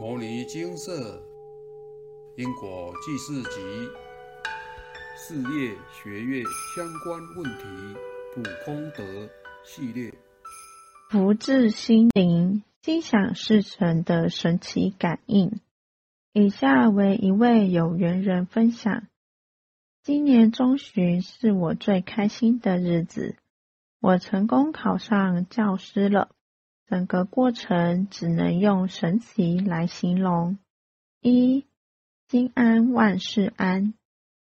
摩尼金色因果记事集事业学业相关问题普空德系列，福至心灵，心想事成的神奇感应。以下为一位有缘人分享：今年中旬是我最开心的日子，我成功考上教师了。整个过程只能用神奇来形容。一，心安万事安。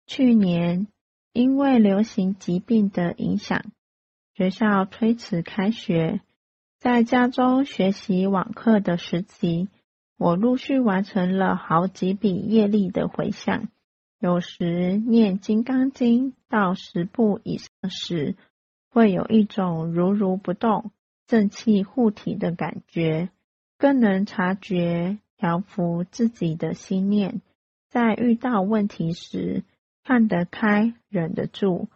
去年因为流行疾病的影响，学校推迟开学，在家中学习网课的时期，我陆续完成了好几笔业力的回向。有时念《金刚经》到十部以上时，会有一种如如不动。正气护体的感觉，更能察觉调伏自己的心念，在遇到问题时看得开、忍得住，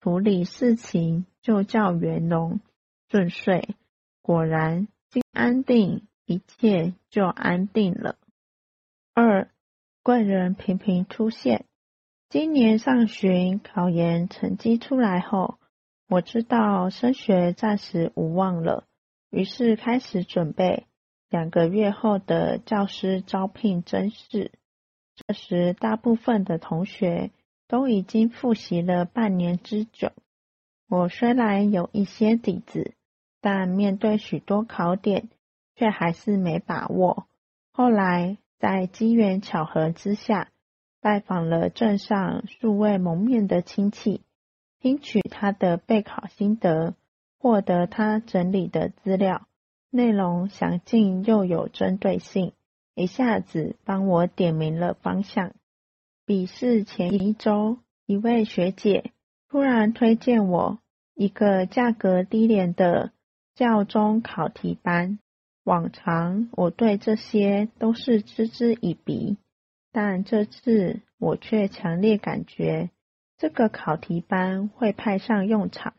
处理事情就叫圆融顺遂。果然，心安定，一切就安定了。二贵人频频出现。今年上旬考研成绩出来后。我知道升学暂时无望了，于是开始准备两个月后的教师招聘甄试。这时，大部分的同学都已经复习了半年之久。我虽然有一些底子，但面对许多考点，却还是没把握。后来，在机缘巧合之下，拜访了镇上数位蒙面的亲戚。听取他的备考心得，获得他整理的资料，内容详尽又有针对性，一下子帮我点明了方向。笔试前一周，一位学姐突然推荐我一个价格低廉的教中考题班。往常我对这些都是嗤之以鼻，但这次我却强烈感觉。这个考题班会派上用场。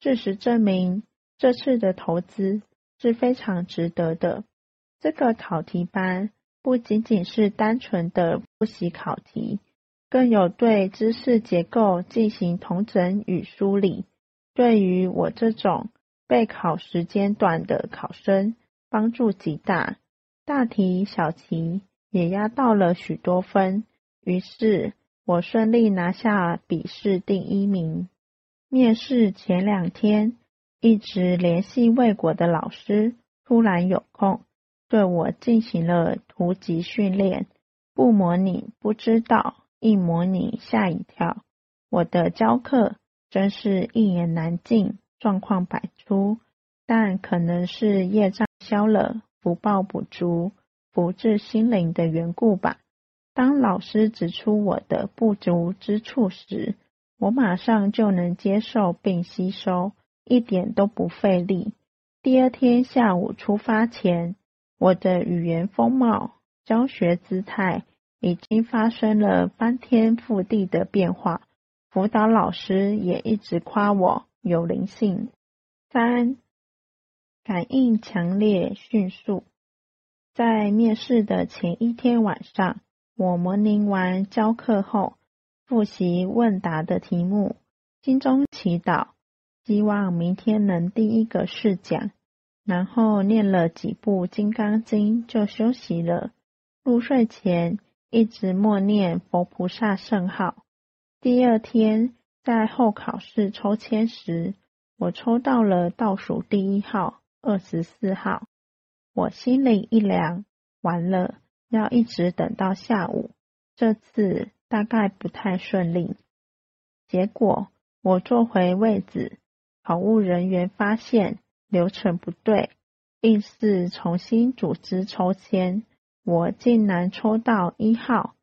事实证明，这次的投资是非常值得的。这个考题班不仅仅是单纯的复习考题，更有对知识结构进行统整与梳理，对于我这种备考时间短的考生帮助极大。大题小题也压到了许多分，于是。我顺利拿下笔试第一名。面试前两天，一直联系未果的老师突然有空，对我进行了突击训练。不模拟不知道，一模拟吓一跳。我的教课真是一言难尽，状况百出。但可能是业障消了，福报补足，福至心灵的缘故吧。当老师指出我的不足之处时，我马上就能接受并吸收，一点都不费力。第二天下午出发前，我的语言风貌、教学姿态已经发生了翻天覆地的变化。辅导老师也一直夸我有灵性。三，感应强烈迅速，在面试的前一天晚上。我模拟完教课后，复习问答的题目，心中祈祷，希望明天能第一个试讲。然后念了几部《金刚经》就休息了。入睡前一直默念佛菩萨圣号。第二天在候考室抽签时，我抽到了倒数第一号二十四号，我心里一凉，完了。要一直等到下午，这次大概不太顺利。结果我坐回位置，考务人员发现流程不对，硬是重新组织抽签，我竟然抽到一号，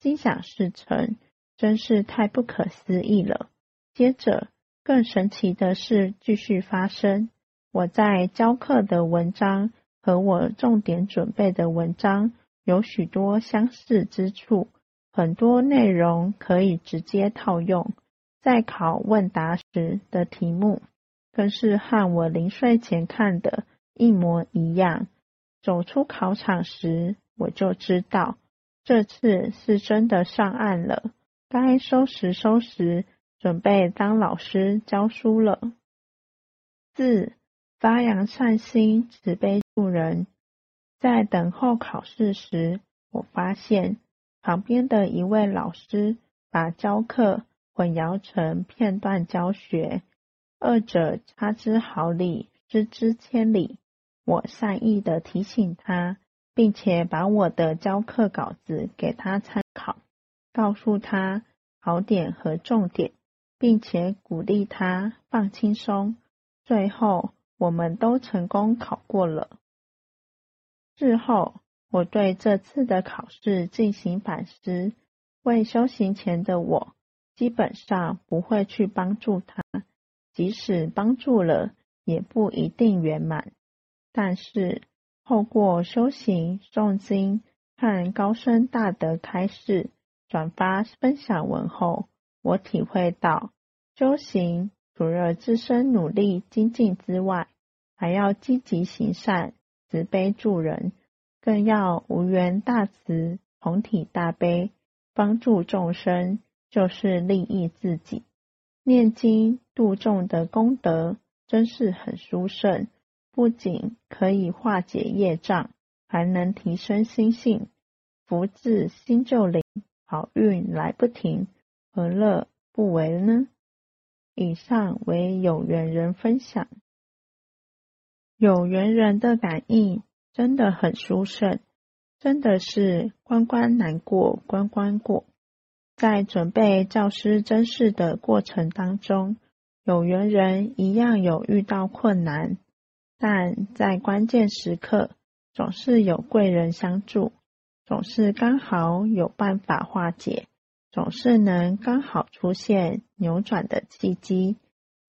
心想事成，真是太不可思议了。接着更神奇的事继续发生，我在教课的文章和我重点准备的文章。有许多相似之处，很多内容可以直接套用。在考问答时的题目，更是和我临睡前看的一模一样。走出考场时，我就知道这次是真的上岸了，该收拾收拾，准备当老师教书了。四、发扬善心，慈悲助人。在等候考试时，我发现旁边的一位老师把教课混淆成片段教学，二者差之毫厘，失之千里。我善意的提醒他，并且把我的教课稿子给他参考，告诉他考点和重点，并且鼓励他放轻松。最后，我们都成功考过了。事后，我对这次的考试进行反思。未修行前的我，基本上不会去帮助他，即使帮助了，也不一定圆满。但是，透过修行、诵经、看高僧大德开示、转发分享文后，我体会到修行。除了自身努力精进之外，还要积极行善、慈悲助人，更要无缘大慈、同体大悲，帮助众生就是利益自己。念经度众的功德真是很殊胜，不仅可以化解业障，还能提升心性，福至心就灵，好运来不停，何乐不为呢？以上为有缘人分享，有缘人的感应真的很殊胜，真的是关关难过关关过。在准备教师甄试的过程当中，有缘人一样有遇到困难，但在关键时刻总是有贵人相助，总是刚好有办法化解。总是能刚好出现扭转的契机，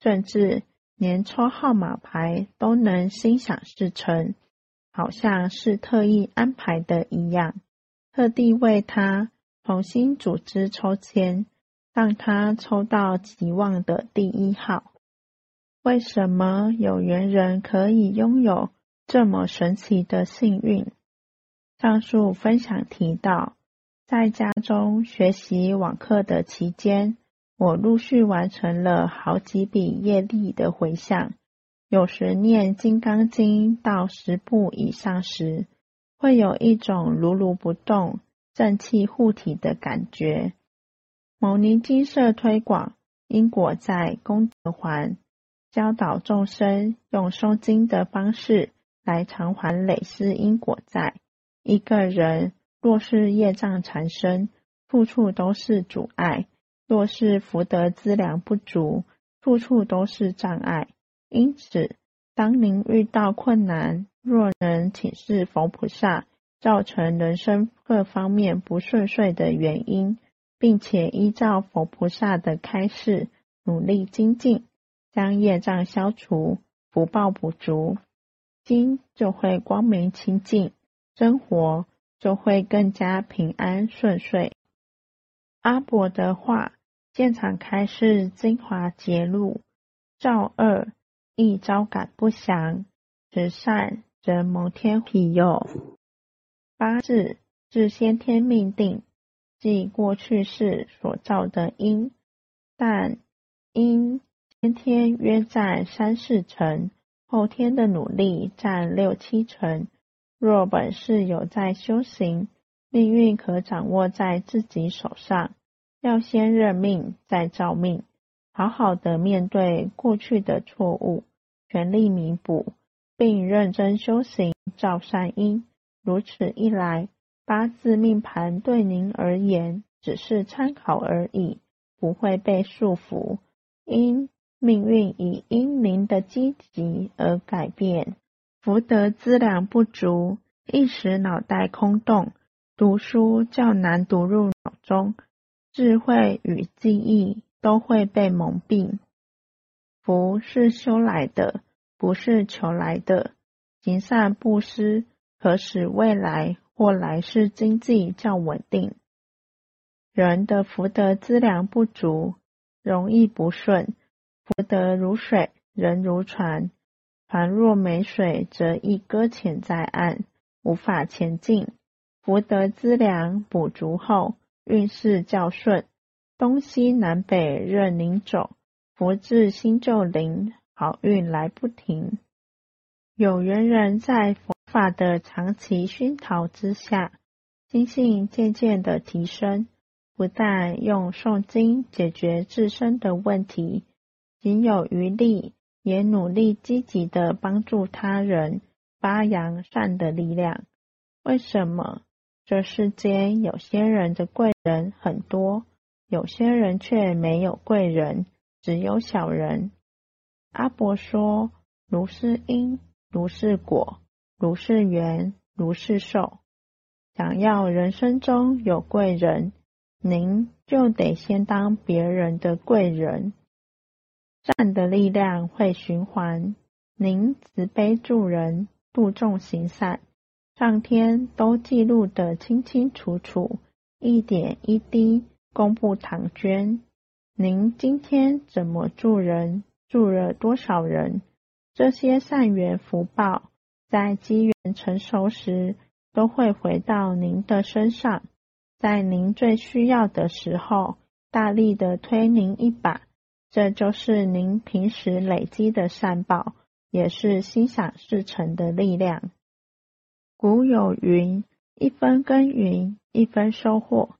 甚至连抽号码牌都能心想事成，好像是特意安排的一样，特地为他重新组织抽签，让他抽到期望的第一号。为什么有缘人可以拥有这么神奇的幸运？上述分享提到。在家中学习网课的期间，我陆续完成了好几笔业力的回向。有时念《金刚经》到十部以上时，会有一种如如不动、正气护体的感觉。牟尼金色推广因果在功德还，教导众生用诵经的方式来偿还累世因果债。一个人。若是业障缠身，处处都是阻碍；若是福德资粮不足，处处都是障碍。因此，当您遇到困难，若能请示佛菩萨，造成人生各方面不顺遂的原因，并且依照佛菩萨的开示，努力精进，将业障消除，福报补足，心就会光明清净，生活。就会更加平安顺遂。阿伯的话，现场开示精华揭露：赵二亦招感不祥，十善则蒙天庇佑。八字是先天命定，即过去世所造的因，但因先天约占三四成，后天的努力占六七成。若本事有在修行，命运可掌握在自己手上。要先认命，再造命，好好的面对过去的错误，全力弥补，并认真修行造善因。如此一来，八字命盘对您而言只是参考而已，不会被束缚。因命运以因您的积极而改变。福德资粮不足，一时脑袋空洞，读书较难读入脑中，智慧与记忆都会被蒙蔽。福是修来的，不是求来的。行善布施，可使未来或来世经济较稳定。人的福德资粮不足，容易不顺。福德如水，人如船。船若没水，则易搁浅在岸，无法前进。福德资粮补足后，运势较顺，东西南北任您走，福至心就灵，好运来不停。有缘人在佛法的长期熏陶之下，心性渐渐的提升，不但用诵经解决自身的问题，仅有余力，也努力积极的帮助他人，发扬善的力量。为什么这世间有些人的贵人很多，有些人却没有贵人，只有小人？阿伯说：“如是因，如是果，如是缘，如是受。”想要人生中有贵人，您就得先当别人的贵人。善的力量会循环，您慈悲助人，度众行善，上天都记录得清清楚楚，一点一滴公布唐捐。您今天怎么助人，助了多少人？这些善缘福报，在机缘成熟时。都会回到您的身上，在您最需要的时候，大力的推您一把，这就是您平时累积的善报，也是心想事成的力量。古有云：“一分耕耘一分收获。”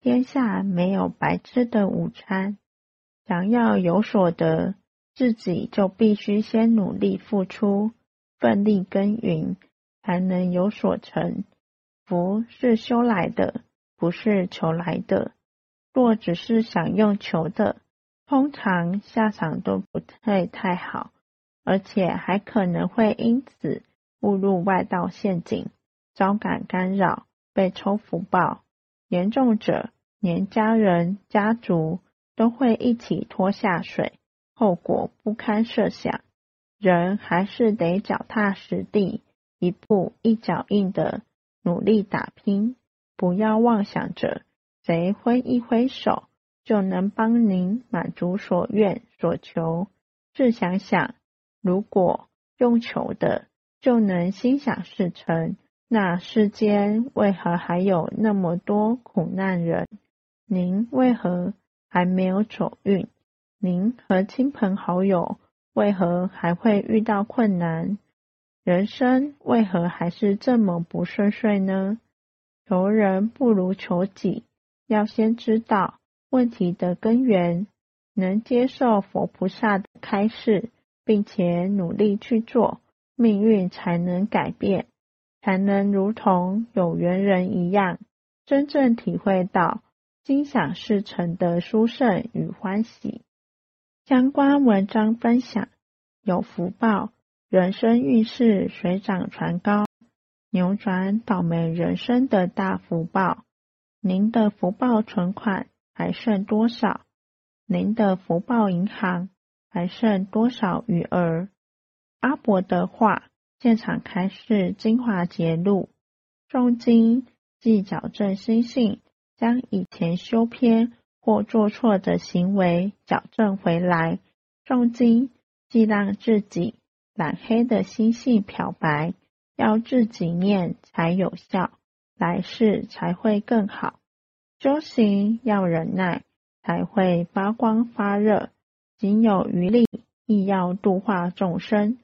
天下没有白吃的午餐，想要有所得，自己就必须先努力付出，奋力耕耘。才能有所成。福是修来的，不是求来的。若只是想用求的，通常下场都不会太好，而且还可能会因此误入外道陷阱，遭感干扰，被抽福报。严重者，连家人、家族都会一起拖下水，后果不堪设想。人还是得脚踏实地。一步一脚印的努力打拼，不要妄想着谁挥一挥手就能帮您满足所愿所求。试想想，如果用求的就能心想事成，那世间为何还有那么多苦难人？您为何还没有走运？您和亲朋好友为何还会遇到困难？人生为何还是这么不顺遂呢？求人不如求己，要先知道问题的根源，能接受佛菩萨的开示，并且努力去做，命运才能改变，才能如同有缘人一样，真正体会到心想事成的殊胜与欢喜。相关文章分享，有福报。人生运势水涨船高，扭转倒霉人生的大福报。您的福报存款还剩多少？您的福报银行还剩多少余额？阿伯的话，现场开示精华节录。诵经即矫正心性，将以前修偏或做错的行为矫正回来。诵经即让自己。染黑的心性漂白，要自己念才有效，来世才会更好。修行要忍耐，才会发光发热。仅有余力，亦要度化众生，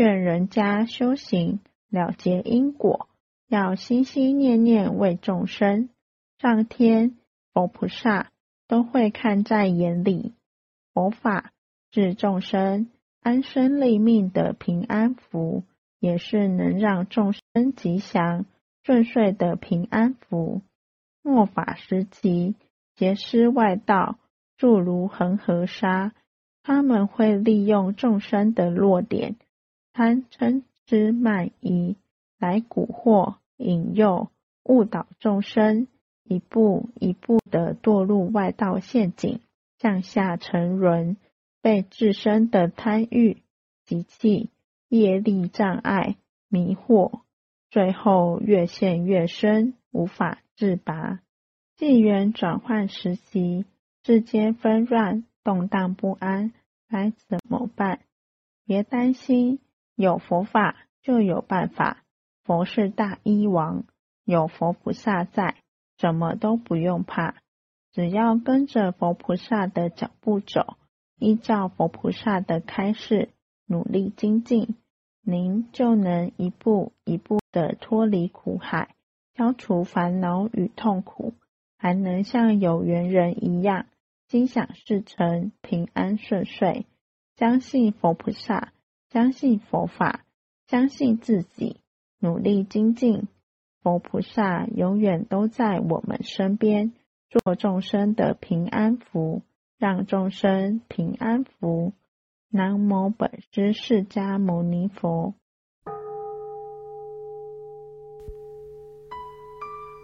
劝人家修行了结因果，要心心念念为众生。上天、佛菩萨都会看在眼里。佛法是众生。安身立命的平安符，也是能让众生吉祥顺遂的平安符。末法时期，邪师外道诸如恒河沙，他们会利用众生的弱点，贪嗔痴慢疑，来蛊惑、引诱、误导众生，一步一步的堕入外道陷阱，向下沉沦。被自身的贪欲、习气、业力障碍迷惑，最后越陷越深，无法自拔。纪元转换时期，世间纷乱动荡不安，该怎么办？别担心，有佛法就有办法。佛是大医王，有佛菩萨在，什么都不用怕。只要跟着佛菩萨的脚步走，依照佛菩萨的开示，努力精进，您就能一步一步的脱离苦海，消除烦恼与痛苦，还能像有缘人一样，心想事成，平安顺遂。相信佛菩萨，相信佛法，相信自己，努力精进，佛菩萨永远都在我们身边。做众生的平安符，让众生平安福。南无本师释迦牟尼佛。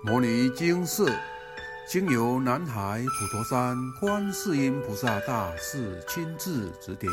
摩尼经释，经由南海普陀山观世音菩萨大士亲自指点，